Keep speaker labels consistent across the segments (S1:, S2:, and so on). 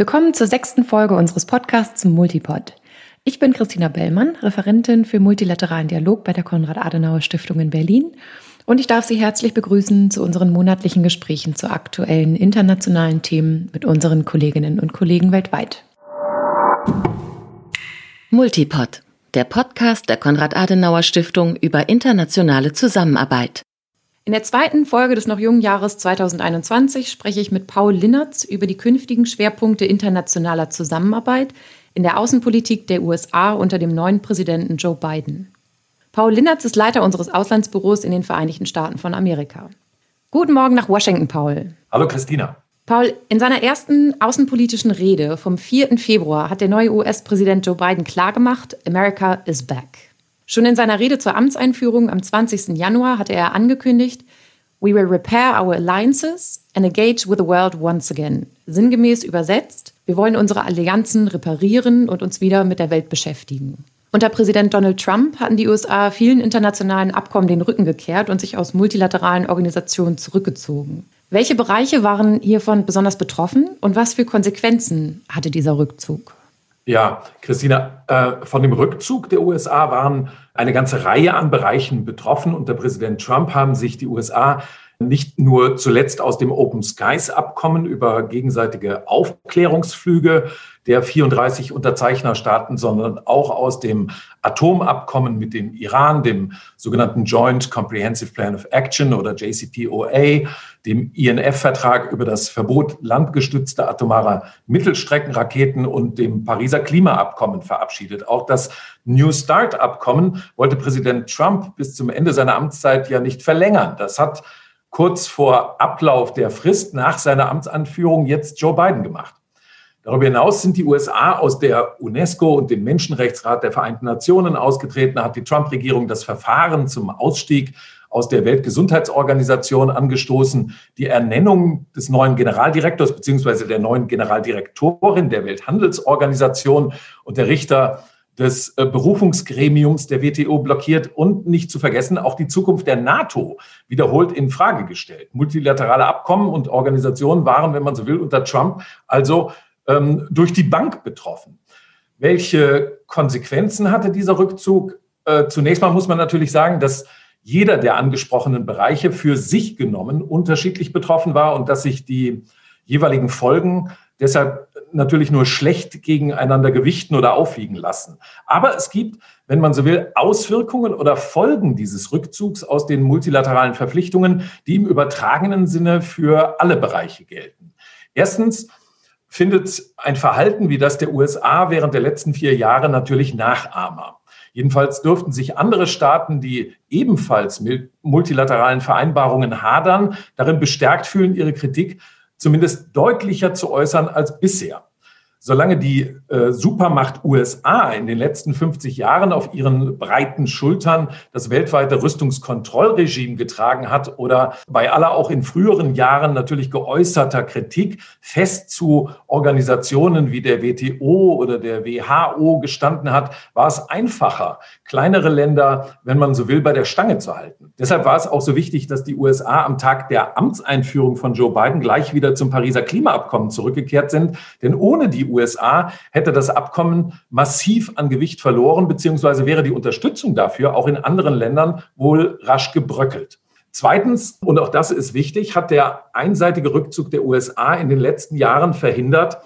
S1: Willkommen zur sechsten Folge unseres Podcasts Multipod. Ich bin Christina Bellmann, Referentin für multilateralen Dialog bei der Konrad-Adenauer-Stiftung in Berlin und ich darf Sie herzlich begrüßen zu unseren monatlichen Gesprächen zu aktuellen internationalen Themen mit unseren Kolleginnen und Kollegen weltweit.
S2: Multipod, der Podcast der Konrad-Adenauer-Stiftung über internationale Zusammenarbeit.
S1: In der zweiten Folge des noch jungen Jahres 2021 spreche ich mit Paul Linnertz über die künftigen Schwerpunkte internationaler Zusammenarbeit in der Außenpolitik der USA unter dem neuen Präsidenten Joe Biden. Paul Linnertz ist Leiter unseres Auslandsbüros in den Vereinigten Staaten von Amerika. Guten Morgen nach Washington, Paul.
S3: Hallo, Christina.
S1: Paul, in seiner ersten außenpolitischen Rede vom 4. Februar hat der neue US-Präsident Joe Biden klargemacht, America is back. Schon in seiner Rede zur Amtseinführung am 20. Januar hatte er angekündigt, We will repair our alliances and engage with the world once again. Sinngemäß übersetzt, wir wollen unsere Allianzen reparieren und uns wieder mit der Welt beschäftigen. Unter Präsident Donald Trump hatten die USA vielen internationalen Abkommen den Rücken gekehrt und sich aus multilateralen Organisationen zurückgezogen. Welche Bereiche waren hiervon besonders betroffen und was für Konsequenzen hatte dieser Rückzug?
S3: Ja, Christina, äh, von dem Rückzug der USA waren eine ganze Reihe an Bereichen betroffen. Unter Präsident Trump haben sich die USA nicht nur zuletzt aus dem Open Skies Abkommen über gegenseitige Aufklärungsflüge der 34 Unterzeichnerstaaten, sondern auch aus dem Atomabkommen mit dem Iran, dem sogenannten Joint Comprehensive Plan of Action oder JCPOA, dem INF-Vertrag über das Verbot landgestützter atomarer Mittelstreckenraketen und dem Pariser Klimaabkommen verabschiedet. Auch das New Start-Abkommen wollte Präsident Trump bis zum Ende seiner Amtszeit ja nicht verlängern. Das hat kurz vor Ablauf der Frist nach seiner Amtsanführung jetzt Joe Biden gemacht. Darüber hinaus sind die USA aus der UNESCO und dem Menschenrechtsrat der Vereinten Nationen ausgetreten, hat die Trump-Regierung das Verfahren zum Ausstieg aus der Weltgesundheitsorganisation angestoßen, die Ernennung des neuen Generaldirektors beziehungsweise der neuen Generaldirektorin der Welthandelsorganisation und der Richter des äh, Berufungsgremiums der WTO blockiert. Und nicht zu vergessen auch die Zukunft der NATO wiederholt in Frage gestellt. Multilaterale Abkommen und Organisationen waren, wenn man so will, unter Trump. Also ähm, durch die Bank betroffen. Welche Konsequenzen hatte dieser Rückzug? Äh, zunächst mal muss man natürlich sagen, dass jeder der angesprochenen Bereiche für sich genommen unterschiedlich betroffen war und dass sich die jeweiligen Folgen deshalb natürlich nur schlecht gegeneinander gewichten oder aufwiegen lassen. Aber es gibt, wenn man so will, Auswirkungen oder Folgen dieses Rückzugs aus den multilateralen Verpflichtungen, die im übertragenen Sinne für alle Bereiche gelten. Erstens findet ein Verhalten wie das der USA während der letzten vier Jahre natürlich Nachahmer. Jedenfalls dürften sich andere Staaten, die ebenfalls mit multilateralen Vereinbarungen hadern, darin bestärkt fühlen, ihre Kritik zumindest deutlicher zu äußern als bisher. Solange die äh, Supermacht USA in den letzten 50 Jahren auf ihren breiten Schultern das weltweite Rüstungskontrollregime getragen hat oder bei aller auch in früheren Jahren natürlich geäußerter Kritik fest zu Organisationen wie der WTO oder der WHO gestanden hat, war es einfacher, kleinere Länder, wenn man so will, bei der Stange zu halten. Deshalb war es auch so wichtig, dass die USA am Tag der Amtseinführung von Joe Biden gleich wieder zum Pariser Klimaabkommen zurückgekehrt sind. Denn ohne die USA hätte das Abkommen massiv an Gewicht verloren, beziehungsweise wäre die Unterstützung dafür auch in anderen Ländern wohl rasch gebröckelt. Zweitens, und auch das ist wichtig, hat der einseitige Rückzug der USA in den letzten Jahren verhindert,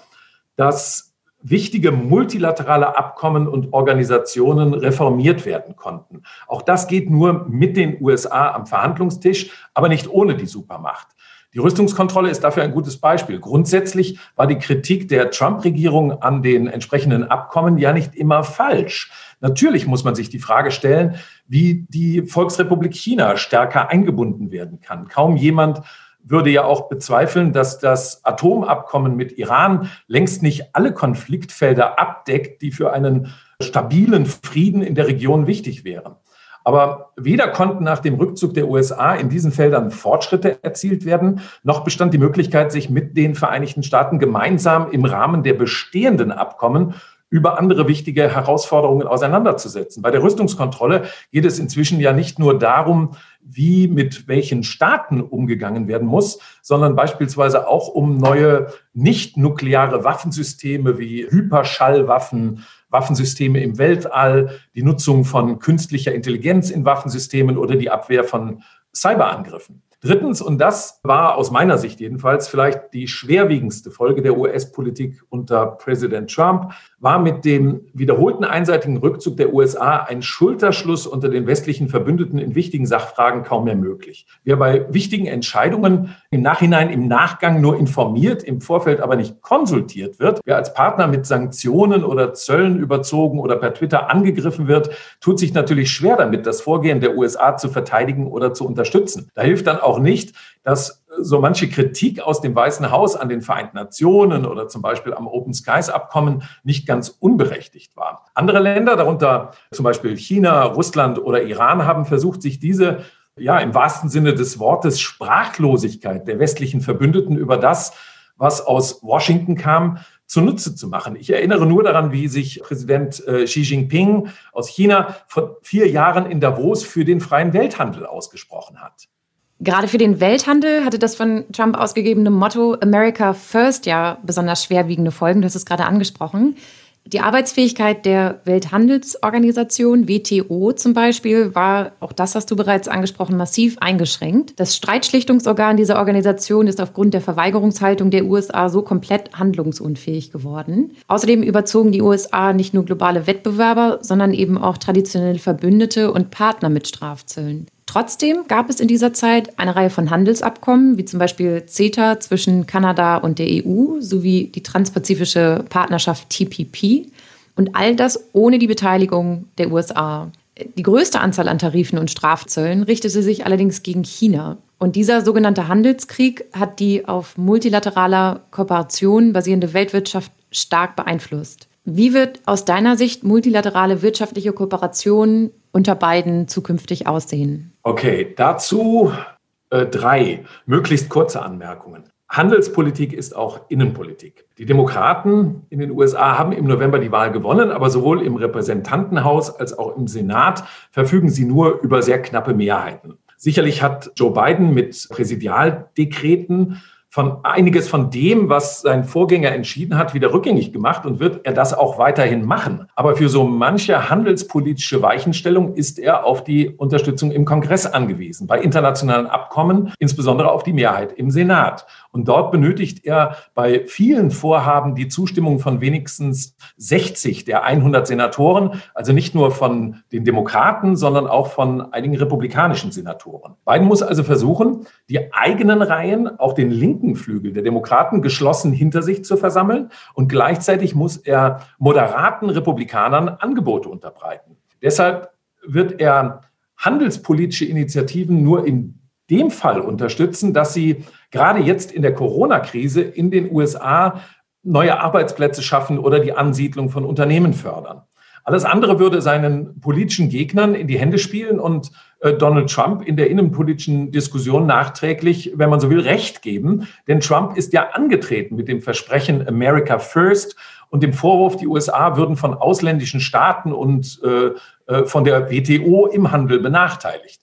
S3: dass wichtige multilaterale Abkommen und Organisationen reformiert werden konnten. Auch das geht nur mit den USA am Verhandlungstisch, aber nicht ohne die Supermacht. Die Rüstungskontrolle ist dafür ein gutes Beispiel. Grundsätzlich war die Kritik der Trump-Regierung an den entsprechenden Abkommen ja nicht immer falsch. Natürlich muss man sich die Frage stellen, wie die Volksrepublik China stärker eingebunden werden kann. Kaum jemand würde ja auch bezweifeln, dass das Atomabkommen mit Iran längst nicht alle Konfliktfelder abdeckt, die für einen stabilen Frieden in der Region wichtig wären. Aber weder konnten nach dem Rückzug der USA in diesen Feldern Fortschritte erzielt werden, noch bestand die Möglichkeit, sich mit den Vereinigten Staaten gemeinsam im Rahmen der bestehenden Abkommen über andere wichtige Herausforderungen auseinanderzusetzen. Bei der Rüstungskontrolle geht es inzwischen ja nicht nur darum, wie mit welchen Staaten umgegangen werden muss, sondern beispielsweise auch um neue nicht-nukleare Waffensysteme wie Hyperschallwaffen, Waffensysteme im Weltall, die Nutzung von künstlicher Intelligenz in Waffensystemen oder die Abwehr von Cyberangriffen. Drittens, und das war aus meiner Sicht jedenfalls vielleicht die schwerwiegendste Folge der US-Politik unter Präsident Trump, war mit dem wiederholten einseitigen Rückzug der USA ein Schulterschluss unter den westlichen Verbündeten in wichtigen Sachfragen kaum mehr möglich. Wer bei wichtigen Entscheidungen im Nachhinein, im Nachgang nur informiert, im Vorfeld aber nicht konsultiert wird, wer als Partner mit Sanktionen oder Zöllen überzogen oder per Twitter angegriffen wird, tut sich natürlich schwer damit, das Vorgehen der USA zu verteidigen oder zu unterstützen. Da hilft dann auch nicht, dass so manche Kritik aus dem Weißen Haus an den Vereinten Nationen oder zum Beispiel am Open Skies Abkommen nicht ganz unberechtigt war. Andere Länder, darunter zum Beispiel China, Russland oder Iran, haben versucht, sich diese ja, im wahrsten Sinne des Wortes Sprachlosigkeit der westlichen Verbündeten über das, was aus Washington kam, zunutze zu machen. Ich erinnere nur daran, wie sich Präsident äh, Xi Jinping aus China vor vier Jahren in Davos für den freien Welthandel ausgesprochen hat.
S1: Gerade für den Welthandel hatte das von Trump ausgegebene Motto America First ja besonders schwerwiegende Folgen. Du hast es gerade angesprochen. Die Arbeitsfähigkeit der Welthandelsorganisation, WTO zum Beispiel, war, auch das hast du bereits angesprochen, massiv eingeschränkt. Das Streitschlichtungsorgan dieser Organisation ist aufgrund der Verweigerungshaltung der USA so komplett handlungsunfähig geworden. Außerdem überzogen die USA nicht nur globale Wettbewerber, sondern eben auch traditionelle Verbündete und Partner mit Strafzöllen. Trotzdem gab es in dieser Zeit eine Reihe von Handelsabkommen, wie zum Beispiel CETA zwischen Kanada und der EU sowie die transpazifische Partnerschaft TPP und all das ohne die Beteiligung der USA. Die größte Anzahl an Tarifen und Strafzöllen richtete sich allerdings gegen China. Und dieser sogenannte Handelskrieg hat die auf multilateraler Kooperation basierende Weltwirtschaft stark beeinflusst. Wie wird aus deiner Sicht multilaterale wirtschaftliche Kooperation unter beiden zukünftig aussehen?
S3: Okay, dazu äh, drei möglichst kurze Anmerkungen. Handelspolitik ist auch Innenpolitik. Die Demokraten in den USA haben im November die Wahl gewonnen, aber sowohl im Repräsentantenhaus als auch im Senat verfügen sie nur über sehr knappe Mehrheiten. Sicherlich hat Joe Biden mit Präsidialdekreten von einiges von dem, was sein Vorgänger entschieden hat, wieder rückgängig gemacht und wird er das auch weiterhin machen. Aber für so manche handelspolitische Weichenstellung ist er auf die Unterstützung im Kongress angewiesen, bei internationalen Abkommen, insbesondere auf die Mehrheit im Senat. Und dort benötigt er bei vielen Vorhaben die Zustimmung von wenigstens 60 der 100 Senatoren, also nicht nur von den Demokraten, sondern auch von einigen republikanischen Senatoren. Biden muss also versuchen, die eigenen Reihen, auch den linken Flügel der Demokraten geschlossen hinter sich zu versammeln und gleichzeitig muss er moderaten Republikanern Angebote unterbreiten. Deshalb wird er handelspolitische Initiativen nur in dem Fall unterstützen, dass sie gerade jetzt in der Corona-Krise in den USA neue Arbeitsplätze schaffen oder die Ansiedlung von Unternehmen fördern. Alles andere würde seinen politischen Gegnern in die Hände spielen und äh, Donald Trump in der innenpolitischen Diskussion nachträglich, wenn man so will, Recht geben. Denn Trump ist ja angetreten mit dem Versprechen America First und dem Vorwurf, die USA würden von ausländischen Staaten und äh, äh von der WTO im Handel benachteiligt.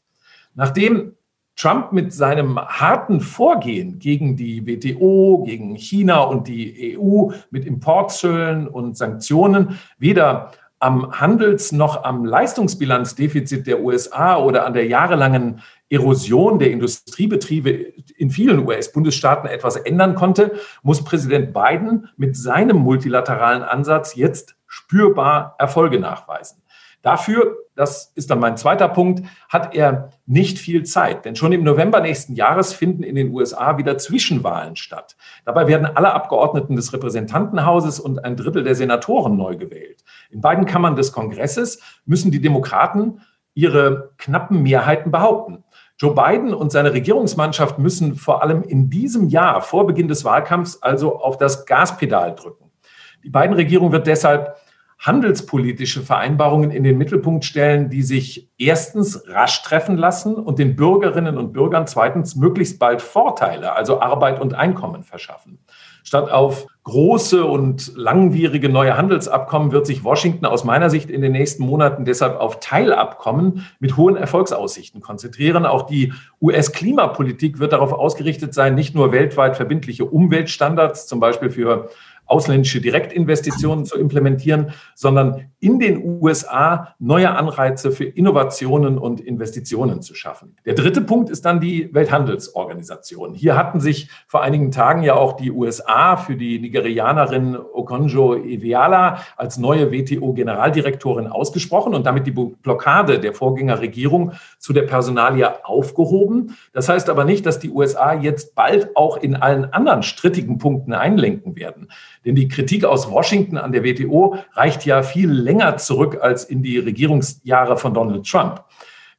S3: Nachdem Trump mit seinem harten Vorgehen gegen die WTO, gegen China und die EU mit Importzöllen und Sanktionen weder am Handels- noch am Leistungsbilanzdefizit der USA oder an der jahrelangen Erosion der Industriebetriebe in vielen US-Bundesstaaten etwas ändern konnte, muss Präsident Biden mit seinem multilateralen Ansatz jetzt spürbar Erfolge nachweisen. Dafür, das ist dann mein zweiter Punkt, hat er nicht viel Zeit. Denn schon im November nächsten Jahres finden in den USA wieder Zwischenwahlen statt. Dabei werden alle Abgeordneten des Repräsentantenhauses und ein Drittel der Senatoren neu gewählt. In beiden Kammern des Kongresses müssen die Demokraten ihre knappen Mehrheiten behaupten. Joe Biden und seine Regierungsmannschaft müssen vor allem in diesem Jahr vor Beginn des Wahlkampfs also auf das Gaspedal drücken. Die beiden Regierung wird deshalb handelspolitische Vereinbarungen in den Mittelpunkt stellen, die sich erstens rasch treffen lassen und den Bürgerinnen und Bürgern zweitens möglichst bald Vorteile, also Arbeit und Einkommen verschaffen. Statt auf große und langwierige neue Handelsabkommen wird sich Washington aus meiner Sicht in den nächsten Monaten deshalb auf Teilabkommen mit hohen Erfolgsaussichten konzentrieren. Auch die US-Klimapolitik wird darauf ausgerichtet sein, nicht nur weltweit verbindliche Umweltstandards, zum Beispiel für ausländische Direktinvestitionen zu implementieren, sondern in den USA neue Anreize für Innovationen und Investitionen zu schaffen. Der dritte Punkt ist dann die Welthandelsorganisation. Hier hatten sich vor einigen Tagen ja auch die USA für die Nigerianerin Okonjo Iweala als neue WTO-Generaldirektorin ausgesprochen und damit die Blockade der Vorgängerregierung zu der Personalie aufgehoben. Das heißt aber nicht, dass die USA jetzt bald auch in allen anderen strittigen Punkten einlenken werden. Denn die Kritik aus Washington an der WTO reicht ja viel länger zurück als in die Regierungsjahre von Donald Trump.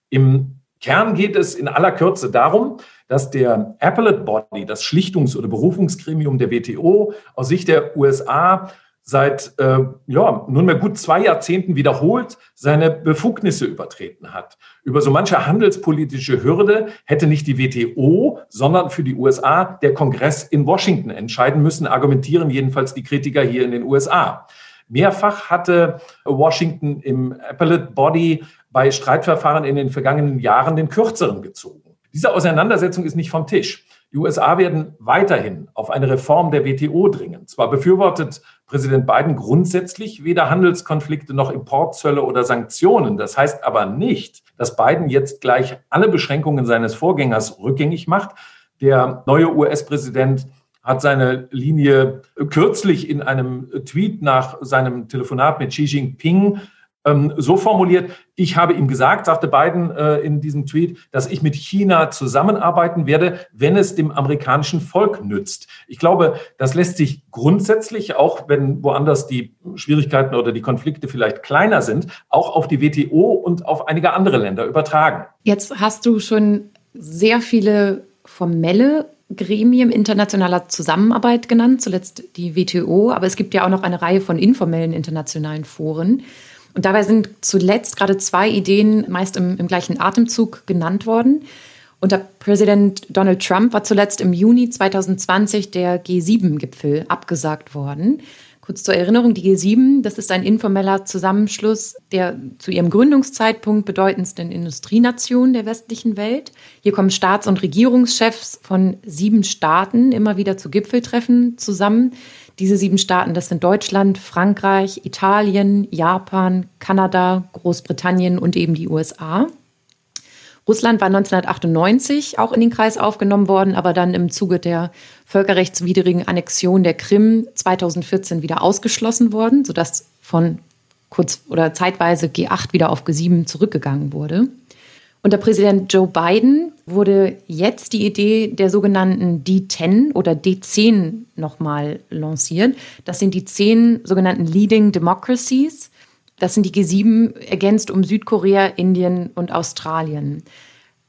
S3: Im Kern geht es in aller Kürze darum, dass der Appellate Body, das Schlichtungs- oder Berufungsgremium der WTO, aus Sicht der USA seit äh, ja, nunmehr gut zwei Jahrzehnten wiederholt seine Befugnisse übertreten hat. Über so manche handelspolitische Hürde hätte nicht die WTO, sondern für die USA der Kongress in Washington entscheiden müssen, argumentieren jedenfalls die Kritiker hier in den USA. Mehrfach hatte Washington im Appellate Body bei Streitverfahren in den vergangenen Jahren den kürzeren gezogen. Diese Auseinandersetzung ist nicht vom Tisch. Die USA werden weiterhin auf eine Reform der WTO dringen. Zwar befürwortet Präsident Biden grundsätzlich weder Handelskonflikte noch Importzölle oder Sanktionen. Das heißt aber nicht, dass Biden jetzt gleich alle Beschränkungen seines Vorgängers rückgängig macht. Der neue US-Präsident hat seine Linie kürzlich in einem Tweet nach seinem Telefonat mit Xi Jinping ähm, so formuliert, ich habe ihm gesagt, sagte Biden äh, in diesem Tweet, dass ich mit China zusammenarbeiten werde, wenn es dem amerikanischen Volk nützt. Ich glaube, das lässt sich grundsätzlich, auch wenn woanders die Schwierigkeiten oder die Konflikte vielleicht kleiner sind, auch auf die WTO und auf einige andere Länder übertragen.
S1: Jetzt hast du schon sehr viele formelle Gremien internationaler Zusammenarbeit genannt, zuletzt die WTO, aber es gibt ja auch noch eine Reihe von informellen internationalen Foren. Und dabei sind zuletzt gerade zwei Ideen meist im, im gleichen Atemzug genannt worden. Unter Präsident Donald Trump war zuletzt im Juni 2020 der G7-Gipfel abgesagt worden. Kurz zur Erinnerung, die G7, das ist ein informeller Zusammenschluss der zu ihrem Gründungszeitpunkt bedeutendsten Industrienationen der westlichen Welt. Hier kommen Staats- und Regierungschefs von sieben Staaten immer wieder zu Gipfeltreffen zusammen. Diese sieben Staaten, das sind Deutschland, Frankreich, Italien, Japan, Kanada, Großbritannien und eben die USA. Russland war 1998 auch in den Kreis aufgenommen worden, aber dann im Zuge der völkerrechtswidrigen Annexion der Krim 2014 wieder ausgeschlossen worden, sodass von kurz oder zeitweise G8 wieder auf G7 zurückgegangen wurde. Unter Präsident Joe Biden wurde jetzt die Idee der sogenannten D10 oder D10 nochmal lanciert. Das sind die zehn sogenannten Leading Democracies. Das sind die G7 ergänzt um Südkorea, Indien und Australien.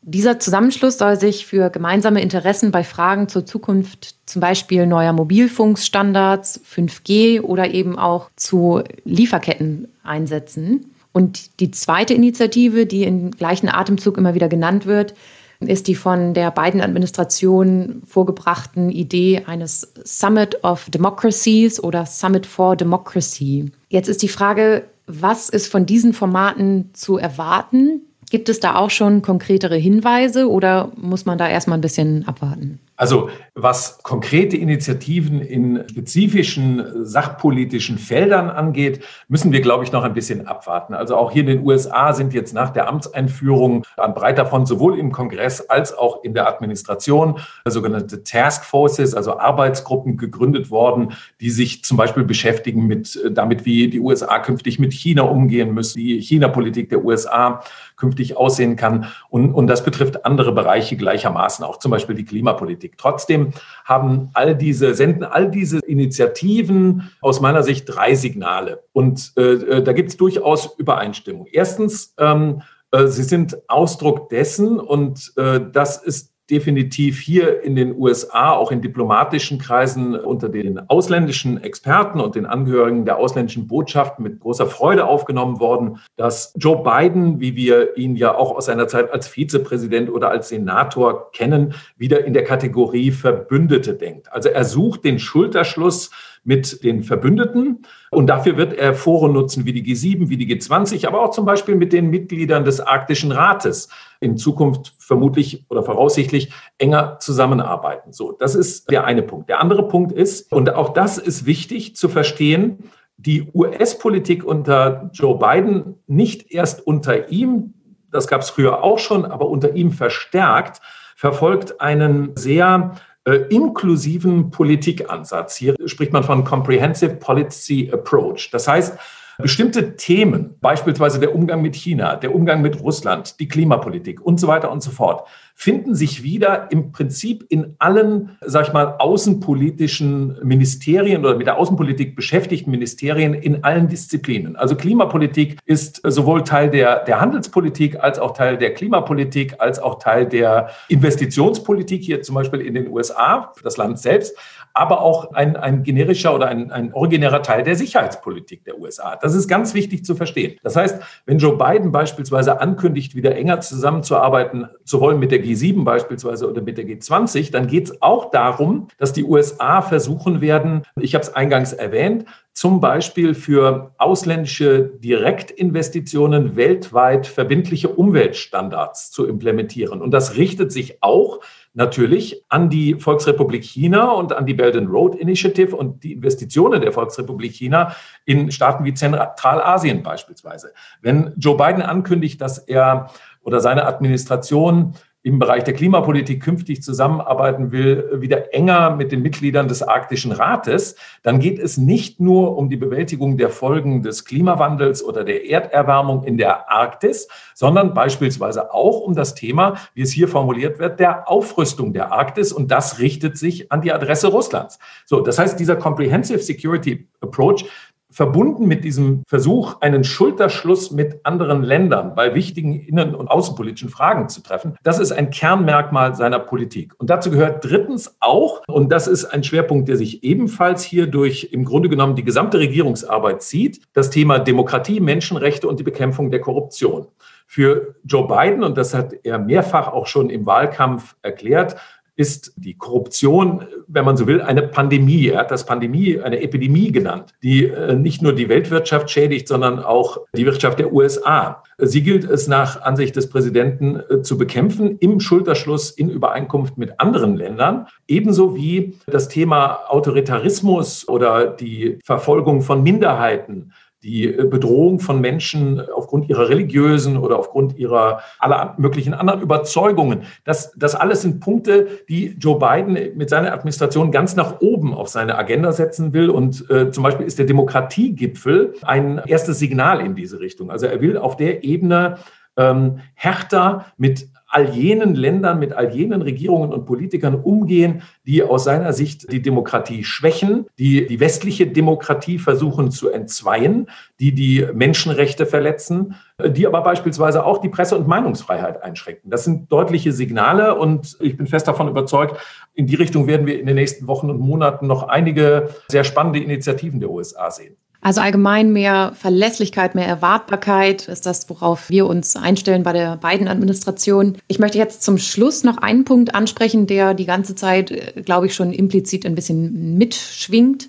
S1: Dieser Zusammenschluss soll sich für gemeinsame Interessen bei Fragen zur Zukunft, zum Beispiel neuer Mobilfunkstandards, 5G oder eben auch zu Lieferketten einsetzen. Und die zweite Initiative, die im gleichen Atemzug immer wieder genannt wird, ist die von der Biden-Administration vorgebrachten Idee eines Summit of Democracies oder Summit for Democracy. Jetzt ist die Frage, was ist von diesen Formaten zu erwarten? Gibt es da auch schon konkretere Hinweise oder muss man da erstmal ein bisschen abwarten?
S3: Also was konkrete Initiativen in spezifischen sachpolitischen Feldern angeht, müssen wir, glaube ich, noch ein bisschen abwarten. Also auch hier in den USA sind jetzt nach der Amtseinführung an breiter Front sowohl im Kongress als auch in der Administration sogenannte Task Forces, also Arbeitsgruppen gegründet worden, die sich zum Beispiel beschäftigen mit damit, wie die USA künftig mit China umgehen müssen, die China-Politik der USA künftig aussehen kann. Und, und das betrifft andere Bereiche gleichermaßen, auch zum Beispiel die Klimapolitik. Trotzdem haben all diese, senden all diese Initiativen aus meiner Sicht drei Signale. Und äh, äh da gibt es durchaus Übereinstimmung. Erstens, ähm, äh, sie sind Ausdruck dessen, und äh, das ist definitiv hier in den USA, auch in diplomatischen Kreisen unter den ausländischen Experten und den Angehörigen der ausländischen Botschaften mit großer Freude aufgenommen worden, dass Joe Biden, wie wir ihn ja auch aus seiner Zeit als Vizepräsident oder als Senator kennen, wieder in der Kategorie Verbündete denkt. Also er sucht den Schulterschluss mit den Verbündeten. Und dafür wird er Foren nutzen wie die G7, wie die G20, aber auch zum Beispiel mit den Mitgliedern des Arktischen Rates in Zukunft vermutlich oder voraussichtlich enger zusammenarbeiten. So, das ist der eine Punkt. Der andere Punkt ist, und auch das ist wichtig zu verstehen, die US-Politik unter Joe Biden nicht erst unter ihm, das gab es früher auch schon, aber unter ihm verstärkt, verfolgt einen sehr inklusiven Politikansatz. Hier spricht man von Comprehensive Policy Approach. Das heißt, bestimmte Themen, beispielsweise der Umgang mit China, der Umgang mit Russland, die Klimapolitik und so weiter und so fort, finden sich wieder im Prinzip in allen, sag ich mal, außenpolitischen Ministerien oder mit der Außenpolitik beschäftigten Ministerien in allen Disziplinen. Also Klimapolitik ist sowohl Teil der, der Handelspolitik als auch Teil der Klimapolitik, als auch Teil der Investitionspolitik, hier zum Beispiel in den USA, für das Land selbst, aber auch ein, ein generischer oder ein, ein originärer Teil der Sicherheitspolitik der USA. Das ist ganz wichtig zu verstehen. Das heißt, wenn Joe Biden beispielsweise ankündigt, wieder enger zusammenzuarbeiten zu wollen mit der G7 beispielsweise oder mit der G20, dann geht es auch darum, dass die USA versuchen werden, ich habe es eingangs erwähnt, zum Beispiel für ausländische Direktinvestitionen weltweit verbindliche Umweltstandards zu implementieren. Und das richtet sich auch natürlich an die Volksrepublik China und an die Belt and Road Initiative und die Investitionen der Volksrepublik China in Staaten wie Zentralasien beispielsweise. Wenn Joe Biden ankündigt, dass er oder seine Administration im Bereich der Klimapolitik künftig zusammenarbeiten will, wieder enger mit den Mitgliedern des Arktischen Rates, dann geht es nicht nur um die Bewältigung der Folgen des Klimawandels oder der Erderwärmung in der Arktis, sondern beispielsweise auch um das Thema, wie es hier formuliert wird, der Aufrüstung der Arktis. Und das richtet sich an die Adresse Russlands. So, das heißt, dieser Comprehensive Security Approach verbunden mit diesem Versuch, einen Schulterschluss mit anderen Ländern bei wichtigen innen- und außenpolitischen Fragen zu treffen, das ist ein Kernmerkmal seiner Politik. Und dazu gehört drittens auch, und das ist ein Schwerpunkt, der sich ebenfalls hier durch im Grunde genommen die gesamte Regierungsarbeit zieht, das Thema Demokratie, Menschenrechte und die Bekämpfung der Korruption. Für Joe Biden, und das hat er mehrfach auch schon im Wahlkampf erklärt, ist die Korruption, wenn man so will, eine Pandemie. Er hat das Pandemie, eine Epidemie genannt, die äh, nicht nur die Weltwirtschaft schädigt, sondern auch die Wirtschaft der USA. Sie gilt es nach Ansicht des Präsidenten äh, zu bekämpfen im Schulterschluss in Übereinkunft mit anderen Ländern, ebenso wie das Thema Autoritarismus oder die Verfolgung von Minderheiten die äh, Bedrohung von Menschen aufgrund ihrer religiösen oder aufgrund ihrer aller möglichen anderen Überzeugungen. Das, das alles sind Punkte, die Joe Biden mit seiner Administration ganz nach oben auf seine Agenda setzen will. Und äh, zum Beispiel ist der Demokratiegipfel ein erstes Signal in diese Richtung. Also er will auf der Ebene ähm, härter mit all jenen Ländern, mit all jenen Regierungen und Politikern umgehen, die aus seiner Sicht die Demokratie schwächen, die die westliche Demokratie versuchen zu entzweien, die die Menschenrechte verletzen, die aber beispielsweise auch die Presse- und Meinungsfreiheit einschränken. Das sind deutliche Signale und ich bin fest davon überzeugt, in die Richtung werden wir in den nächsten Wochen und Monaten noch einige sehr spannende Initiativen der USA sehen.
S1: Also allgemein mehr Verlässlichkeit, mehr Erwartbarkeit ist das, worauf wir uns einstellen bei der beiden Administration. Ich möchte jetzt zum Schluss noch einen Punkt ansprechen, der die ganze Zeit, äh, glaube ich, schon implizit ein bisschen mitschwingt.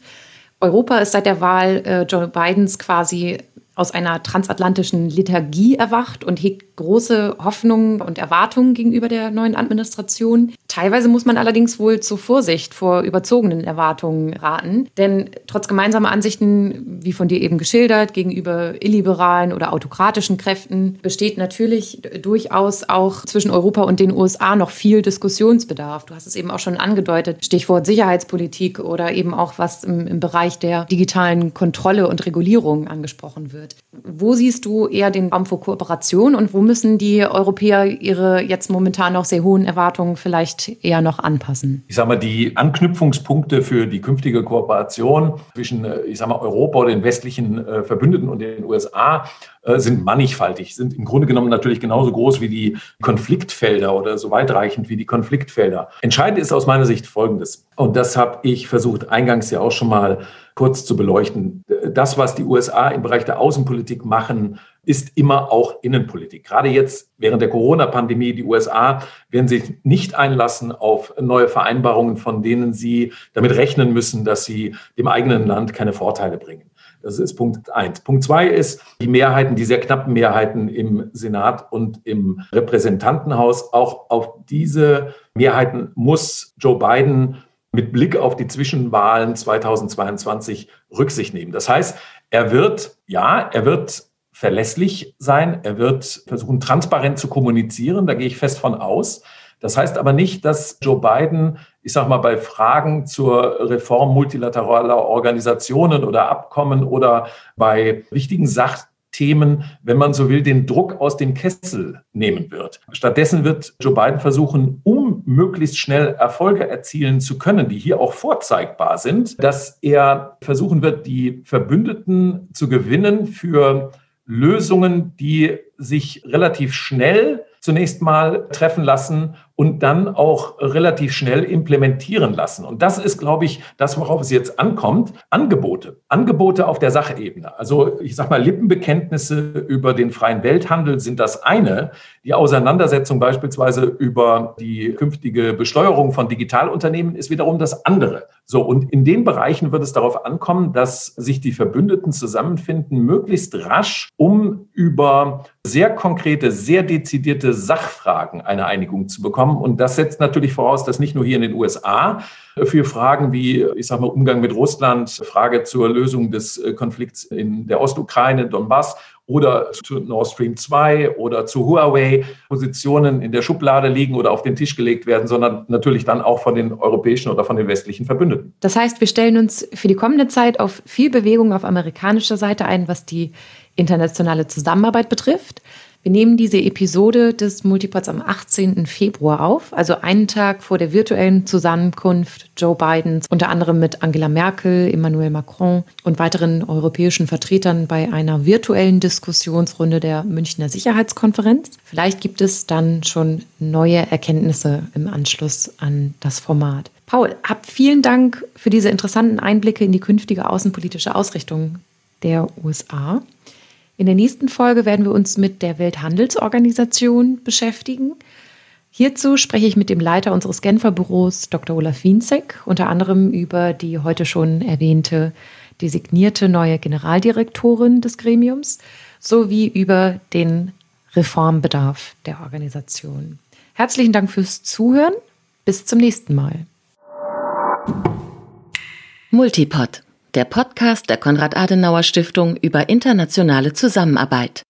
S1: Europa ist seit der Wahl äh, Joe Bidens quasi aus einer transatlantischen Lethargie erwacht und hegt große Hoffnungen und Erwartungen gegenüber der neuen Administration. Teilweise muss man allerdings wohl zur Vorsicht vor überzogenen Erwartungen raten, denn trotz gemeinsamer Ansichten, wie von dir eben geschildert, gegenüber illiberalen oder autokratischen Kräften besteht natürlich durchaus auch zwischen Europa und den USA noch viel Diskussionsbedarf. Du hast es eben auch schon angedeutet, Stichwort Sicherheitspolitik oder eben auch was im, im Bereich der digitalen Kontrolle und Regulierung angesprochen wird. Wo siehst du eher den Raum für Kooperation und wo müssen die Europäer ihre jetzt momentan noch sehr hohen Erwartungen vielleicht eher noch anpassen?
S3: Ich sage mal, die Anknüpfungspunkte für die künftige Kooperation zwischen, äh, ich sage mal, Europa oder den westlichen äh, Verbündeten und den USA äh, sind mannigfaltig, sind im Grunde genommen natürlich genauso groß wie die Konfliktfelder oder so weitreichend wie die Konfliktfelder. Entscheidend ist aus meiner Sicht Folgendes. Und das habe ich versucht, eingangs ja auch schon mal kurz zu beleuchten. Das, was die USA im Bereich der Außenpolitik machen, ist immer auch Innenpolitik. Gerade jetzt während der Corona-Pandemie, die USA werden sich nicht einlassen auf neue Vereinbarungen, von denen sie damit rechnen müssen, dass sie dem eigenen Land keine Vorteile bringen. Das ist Punkt eins. Punkt zwei ist die Mehrheiten, die sehr knappen Mehrheiten im Senat und im Repräsentantenhaus. Auch auf diese Mehrheiten muss Joe Biden mit Blick auf die Zwischenwahlen 2022 Rücksicht nehmen. Das heißt, er wird, ja, er wird verlässlich sein, er wird versuchen, transparent zu kommunizieren, da gehe ich fest von aus. Das heißt aber nicht, dass Joe Biden, ich sage mal, bei Fragen zur Reform multilateraler Organisationen oder Abkommen oder bei wichtigen Sachthemen, wenn man so will, den Druck aus dem Kessel nehmen wird. Stattdessen wird Joe Biden versuchen, um möglichst schnell Erfolge erzielen zu können, die hier auch vorzeigbar sind, dass er versuchen wird, die Verbündeten zu gewinnen für Lösungen, die sich relativ schnell zunächst mal treffen lassen und dann auch relativ schnell implementieren lassen. Und das ist, glaube ich, das, worauf es jetzt ankommt. Angebote. Angebote auf der Sachebene. Also ich sage mal, Lippenbekenntnisse über den freien Welthandel sind das eine. Die Auseinandersetzung beispielsweise über die künftige Besteuerung von Digitalunternehmen ist wiederum das andere. So, und in den Bereichen wird es darauf ankommen, dass sich die Verbündeten zusammenfinden, möglichst rasch, um über sehr konkrete, sehr dezidierte Sachfragen eine Einigung zu bekommen kommen. Und das setzt natürlich voraus, dass nicht nur hier in den USA für Fragen wie, ich sage mal, Umgang mit Russland, Frage zur Lösung des äh, Konflikts in der Ostukraine, Donbass oder zu Nord Stream 2 oder zu Huawei Positionen in der Schublade liegen oder auf den Tisch gelegt werden, sondern natürlich dann auch von den europäischen oder von den westlichen Verbündeten.
S1: Das heißt, wir stellen uns für die kommende Zeit auf viel Bewegung auf amerikanischer Seite ein, was die internationale Zusammenarbeit betrifft. Wir nehmen diese Episode des Multipods am 18. Februar auf, also einen Tag vor der virtuellen Zusammenkunft Joe Bidens, unter anderem mit Angela Merkel, Emmanuel Macron und weiteren europäischen Vertretern bei einer virtuellen Diskussionsrunde der Münchner Sicherheitskonferenz. Vielleicht gibt es dann schon neue Erkenntnisse im Anschluss an das Format. Paul, hab vielen Dank für diese interessanten Einblicke in die künftige außenpolitische Ausrichtung der USA. In der nächsten Folge werden wir uns mit der Welthandelsorganisation beschäftigen. Hierzu spreche ich mit dem Leiter unseres Genfer Büros, Dr. Olaf Wienzek, unter anderem über die heute schon erwähnte designierte neue Generaldirektorin des Gremiums sowie über den Reformbedarf der Organisation. Herzlichen Dank fürs Zuhören. Bis zum nächsten Mal.
S2: Multipod der Podcast der Konrad-Adenauer-Stiftung über internationale Zusammenarbeit.